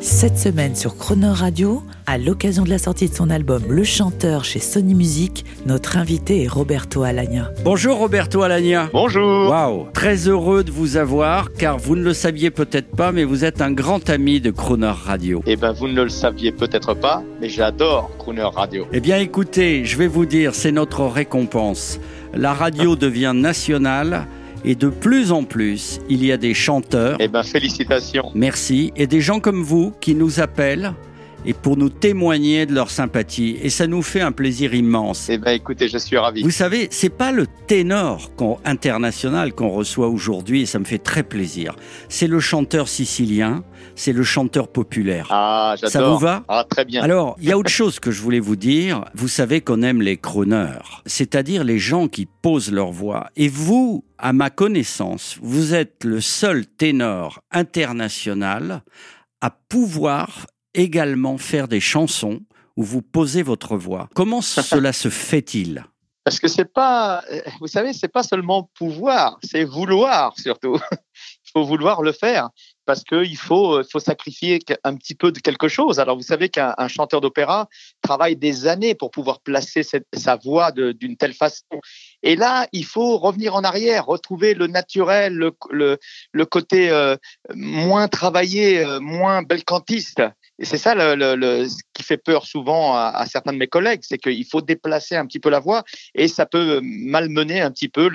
Cette semaine sur Croner Radio, à l'occasion de la sortie de son album Le Chanteur chez Sony Music, notre invité est Roberto Alagna. Bonjour Roberto Alagna. Bonjour. Waouh, très heureux de vous avoir car vous ne le saviez peut-être pas mais vous êtes un grand ami de Crooner Radio. Eh ben, vous ne le saviez peut-être pas, mais j'adore Crooner Radio. Eh bien écoutez, je vais vous dire, c'est notre récompense. La radio devient nationale et de plus en plus, il y a des chanteurs, Eh ben, félicitations. merci, et des gens comme vous qui nous appellent et pour nous témoigner de leur sympathie et ça nous fait un plaisir immense. Eh ben, écoutez, je suis ravi. Vous savez, c'est pas le ténor international qu'on reçoit aujourd'hui et ça me fait très plaisir. C'est le chanteur sicilien, c'est le chanteur populaire. Ah, j'adore. Ça vous va? Ah, très bien. Alors, il y a autre chose que je voulais vous dire. Vous savez qu'on aime les crooners, c'est-à-dire les gens qui posent leur voix. Et vous, à ma connaissance, vous êtes le seul ténor international à pouvoir également faire des chansons où vous posez votre voix. Comment cela se fait-il? Parce que c'est pas, euh, vous savez, c'est pas seulement pouvoir, c'est vouloir surtout. Il faut vouloir le faire parce qu'il faut, euh, faut sacrifier un petit peu de quelque chose. Alors, vous savez qu'un un chanteur d'opéra travaille des années pour pouvoir placer cette- sa voix d'une telle façon. Et là, il faut revenir en arrière, retrouver le naturel, le, le, le côté euh, moins travaillé, euh, moins belcantiste. C'est ça ce qui fait peur souvent à, certains de mes collègues, c'est qu'il faut déplacer un petit peu la voix et ça peut malmener un petit peu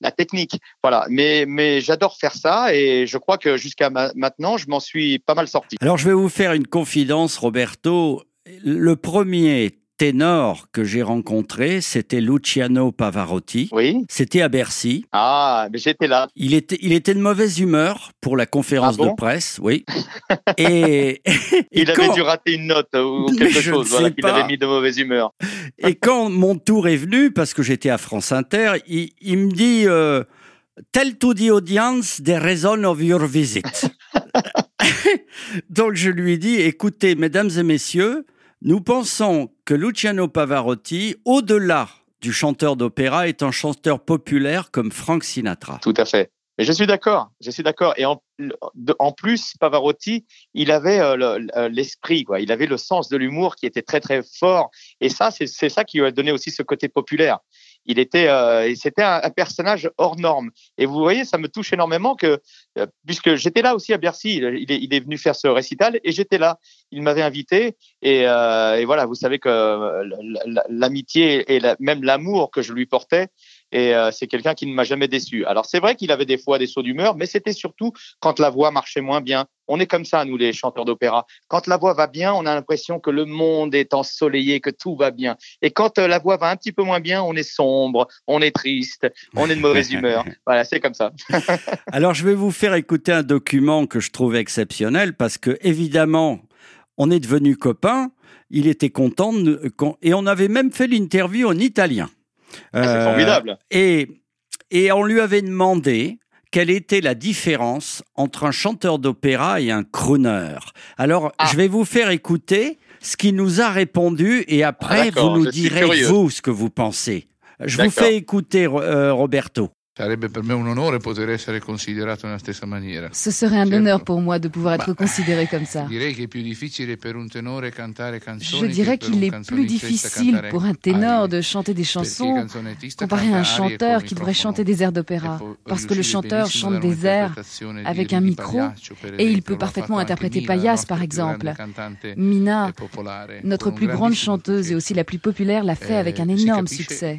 la technique. Voilà. Mais, j'adore faire ça et je crois que jusqu'à ma- maintenant, je m'en suis pas mal sorti. Alors, je vais vous faire une confidence, Roberto. Le premier ténor que j'ai rencontré, c'était Luciano Pavarotti. Oui. C'était à Bercy. Ah, mais j'étais là. Il était, il était de mauvaise humeur pour la conférence Ah bon de presse, oui. Et, et Il quand, avait dû rater une note ou quelque chose. Voilà, qu'il avait mis de mauvaise humeur. et quand mon tour est venu, parce que j'étais à France Inter, il, il me dit euh, Tell to the audience the reason of your visit. Donc je lui dis Écoutez, mesdames et messieurs, nous pensons que Luciano Pavarotti, au-delà du chanteur d'opéra, est un chanteur populaire comme Frank Sinatra. Tout à fait. Je suis d'accord, je suis d'accord. Et en, plus, Pavarotti, il avait euh, le- l'esprit, quoi. Il avait le sens de l'humour qui était très très fort. Et ça, c'est ça qui lui a donné aussi ce côté populaire. Il était, euh, c'était un, personnage hors norme. Et vous voyez, ça me touche énormément que, euh, puisque j'étais là aussi à Bercy, il est, venu faire ce récital et j'étais là. Il m'avait invité et, euh, et voilà, vous savez que euh, l'amitié et même l'amour que je lui portais, et euh, c'est quelqu'un qui ne m'a jamais déçu. Alors c'est vrai qu'il avait des fois des sauts d'humeur, mais c'était surtout quand la voix marchait moins bien. On est comme ça, nous les chanteurs d'opéra. Quand la voix va bien, on a l'impression que le monde est ensoleillé, que tout va bien. Et quand euh, la voix va un petit peu moins bien, on est sombre, on est triste, on est de mauvaise humeur. Voilà, c'est comme ça. Alors, je vais vous faire écouter un document que je trouve exceptionnel parce que, évidemment, on est devenus copains. Il était content de et on avait même fait l'interview en italien. Ah, c'est Euh, formidable. Et, et on lui avait demandé quelle était la différence entre un chanteur d'opéra et un crooner. Alors, Ah. je vais vous faire écouter ce qu'il nous a répondu et après, Ah, vous nous direz, vous, ce que vous pensez. Je vous fais écouter, euh, Roberto. Sarebbe per me un onore poter essere considerato nella stessa maniera. Ce serait un Certo. honneur pour moi de pouvoir être Bah, considéré comme ça. Direi che è più difficile per un tenore cantare canzoni Je dirais qu'il un est plus difficile pour un ténor de chanter des chansons comparé à un chanteur qui devrait chanter des airs d'opéra. Parce que le chanteur chante des airs avec un micro et il peut parfaitement interpréter Payas, par exemple. Mina, notre un plus grande chanteuse et aussi la plus populaire, l'a fait Eh, avec un si énorme succès.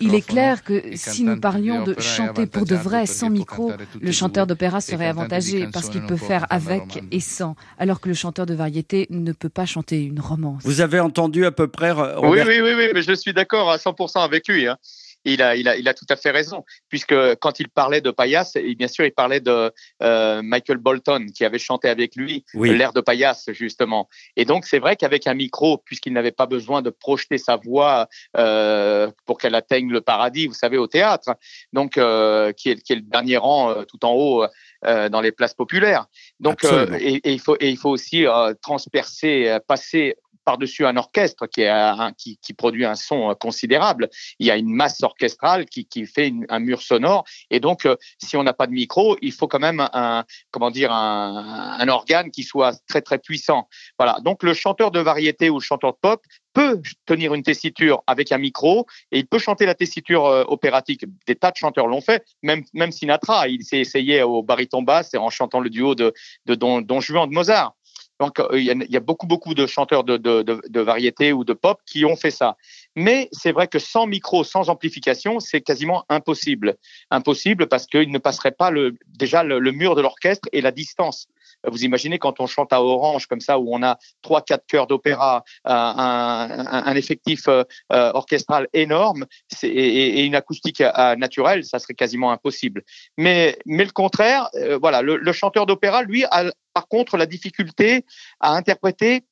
Il est clair que si nous parlions de chanter pour de vrai sans micro, le e chanteur d'opéra Et serait avantagé parce qu'il peut faire avec et sans, alors que le chanteur de variété ne peut pas chanter une romance. Vous avez entendu à peu près, Oui, Roberto oui, oui, oui, mais je suis d'accord à 100% avec lui. hein. Il a, il a, il a tout à fait raison, puisque quand il parlait de Payas, et bien sûr, il parlait de euh, Michael Bolton qui avait chanté avec lui Oui. l'air de Payas justement. Et donc c'est vrai qu'avec un micro, puisqu'il n'avait pas besoin de projeter sa voix euh, pour qu'elle atteigne le paradis, vous savez, au théâtre, donc euh, qui, est, qui est le dernier rang euh, tout en haut euh, dans les places populaires. Donc euh, et il faut et il faut aussi euh, transpercer, euh, passer par-dessus un orchestre qui, produit un son euh, considérable. Il y a une masse orchestrale qui, fait un mur sonore. Et donc, euh, si on n'a pas de micro, il faut quand même un, comment dire, un, organe qui soit très très puissant. Voilà. Donc, le chanteur de variété ou le chanteur de pop peut tenir une tessiture avec un micro et il peut chanter la tessiture euh, opératique. Des tas de chanteurs l'ont fait. Même Sinatra, il s'est essayé au baryton basse en chantant le duo de, Don Juan de Mozart. Donc, euh, il y, a, beaucoup, beaucoup de chanteurs de, variété ou de pop qui ont fait ça. Mais c'est vrai que sans micro, sans amplification, c'est quasiment impossible. Impossible parce qu'il ne passerait pas le, déjà le mur de l'orchestre et la distance. Vous imaginez quand on chante à Orange comme ça, où on a trois, quatre chœurs d'opéra, euh, un, effectif euh, euh, orchestral énorme et, une acoustique naturelle, ça serait quasiment impossible. Mais, le contraire, voilà, le, chanteur d'opéra, lui, a par contre la difficulté à interpréter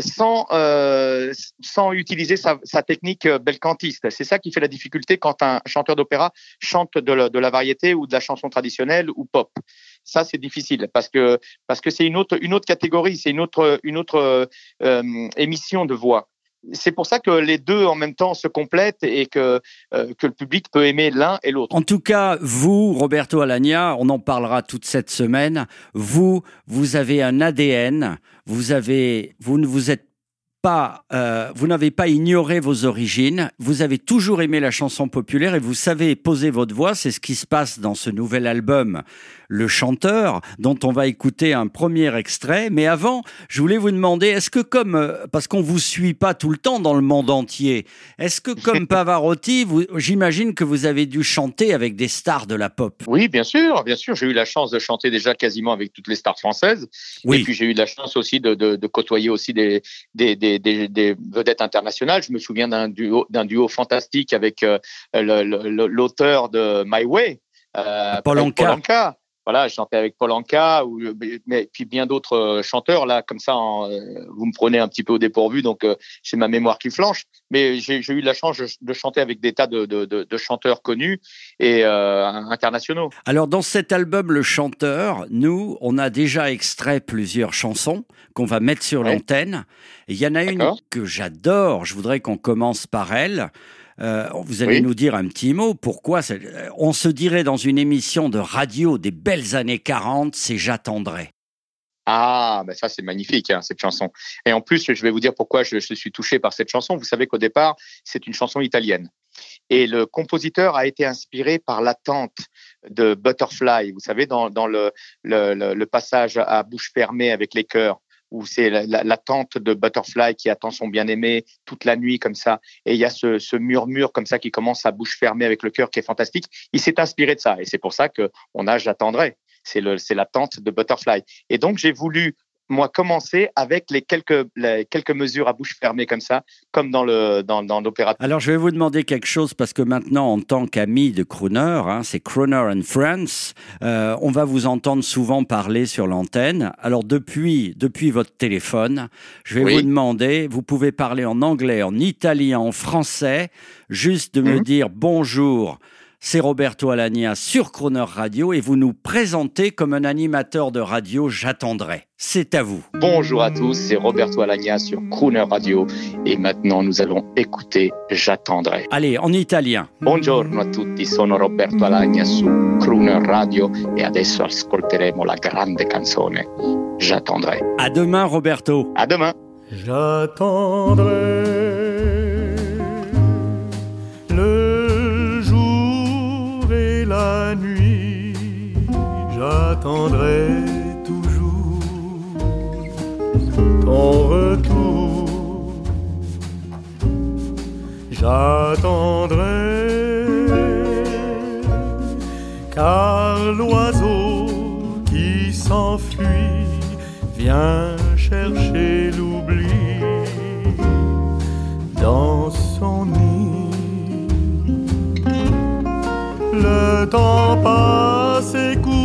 sans sans utiliser sa, sa technique belcantiste. C'est ça qui fait la difficulté quand un chanteur d'opéra chante de la variété ou de la chanson traditionnelle ou pop. Ça c'est difficile parce que parce que c'est une autre une autre catégorie, c'est une autre une autre euh, émission de voix. C'est pour ça que les deux en même temps se complètent et que euh, que le public peut aimer l'un et l'autre. En tout cas, vous, Roberto Alagna, on en parlera toute cette semaine. Vous, vous avez un ADN. Vous avez, vous ne vous êtes pas, euh, vous n'avez pas ignoré vos origines. Vous avez toujours aimé la chanson populaire et vous savez poser votre voix. C'est ce qui se passe dans ce nouvel album, Le Chanteur, dont on va écouter un premier extrait. Mais avant, je voulais vous demander, est-ce que comme, euh, parce qu'on vous suit pas tout le temps dans le monde entier, est-ce que comme Pavarotti, j'imagine que vous avez dû chanter avec des stars de la pop. Oui, bien sûr, bien sûr. J'ai eu la chance de chanter déjà quasiment avec toutes les stars françaises. Oui. Et puis j'ai eu la chance aussi de, de, de côtoyer aussi des, des, des, des, des vedettes internationales. Je me souviens d'un duo, d'un duo fantastique avec euh, l'auteur de My Way, euh, Paul Anka. Voilà, je chantais avec Paul Anka, ou, mais puis bien d'autres euh, chanteurs là, comme ça. en, euh, vous me prenez un petit peu au dépourvu, donc euh, j'ai ma mémoire qui flanche. Mais j'ai eu la chance de, chanter avec des tas de, de, de, de chanteurs connus et euh, internationaux. Alors dans cet album Le Chanteur, nous, on a déjà extrait plusieurs chansons qu'on va mettre sur Ouais. l'antenne. Il y en a une que j'adore, je voudrais qu'on commence par elle. Euh, vous allez Oui. nous dire un petit mot. Pourquoi euh, On se dirait dans une émission de radio des belles années 40, c'est J'attendrai. Ah, ben ça c'est magnifique hein, cette chanson. Et en plus, je vais vous dire pourquoi je, je suis touché par cette chanson. Vous savez qu'au départ, c'est une chanson italienne. Et le compositeur a été inspiré par l'attente de Butterfly. Vous savez, dans, dans le, le, le, le passage à bouche fermée avec les chœurs, où c'est la- la- l'attente de Butterfly qui attend son bien-aimé toute la nuit comme ça. Et il y a ce, ce murmure comme ça qui commence à bouche fermée avec le cœur qui est fantastique. Il s'est inspiré de ça. Et c'est pour ça que on a J'attendrai. C'est l'attente de Butterfly. Et donc, j'ai voulu, moi, commencer avec les quelques, les quelques mesures à bouche fermée comme ça, comme dans le, dans, dans l'opéra. Alors je vais vous demander quelque chose parce que maintenant, en tant qu'ami de Crooner, hein, c'est Crooner and Friends, euh, on va vous entendre souvent parler sur l'antenne. Alors depuis, depuis votre téléphone, je vais Oui. vous demander, vous pouvez parler en anglais, en italien, en français, juste de me Mhm. dire bonjour. C'est Roberto Alagna sur Crooner Radio et vous nous présentez comme un animateur de radio, j'attendrai. C'est à vous. Bonjour à tous, c'est Roberto Alagna sur Crooner Radio. Et maintenant, nous allons écouter J'attendrai. Allez, en italien. Buongiorno a tutti, sono Roberto Alagna su Crooner Radio e adesso ascolteremo la grande canzone J'attendrai. À demain, Roberto. À demain. J'attendrai j'attendrai toujours ton retour. J'attendrai car l'oiseau qui s'enfuit vient chercher l'oubli dans son nid. temps passe et court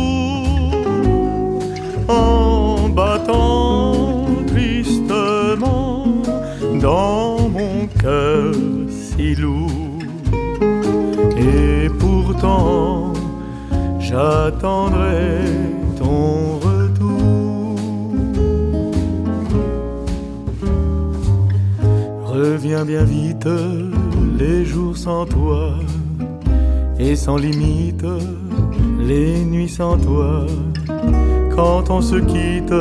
dans mon cœur si lourd. Et pourtant, j'attendrai ton retour. Reviens bien vite, les jours sans toi, et sans limite, les nuits sans toi. Quand on se quitte,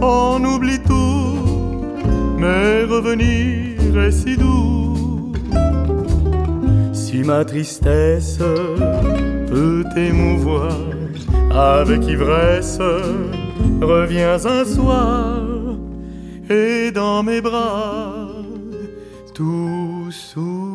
on oublie mais revenir est si doux. Si ma tristesse peut t'émouvoir avec ivresse, reviens un soir et dans mes bras tout s'oubliera.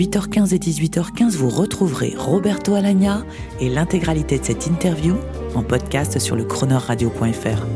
8h15 et 18h15, vous retrouverez Roberto Alagna et l'intégralité de cette interview en podcast sur le chroneurradio.fr.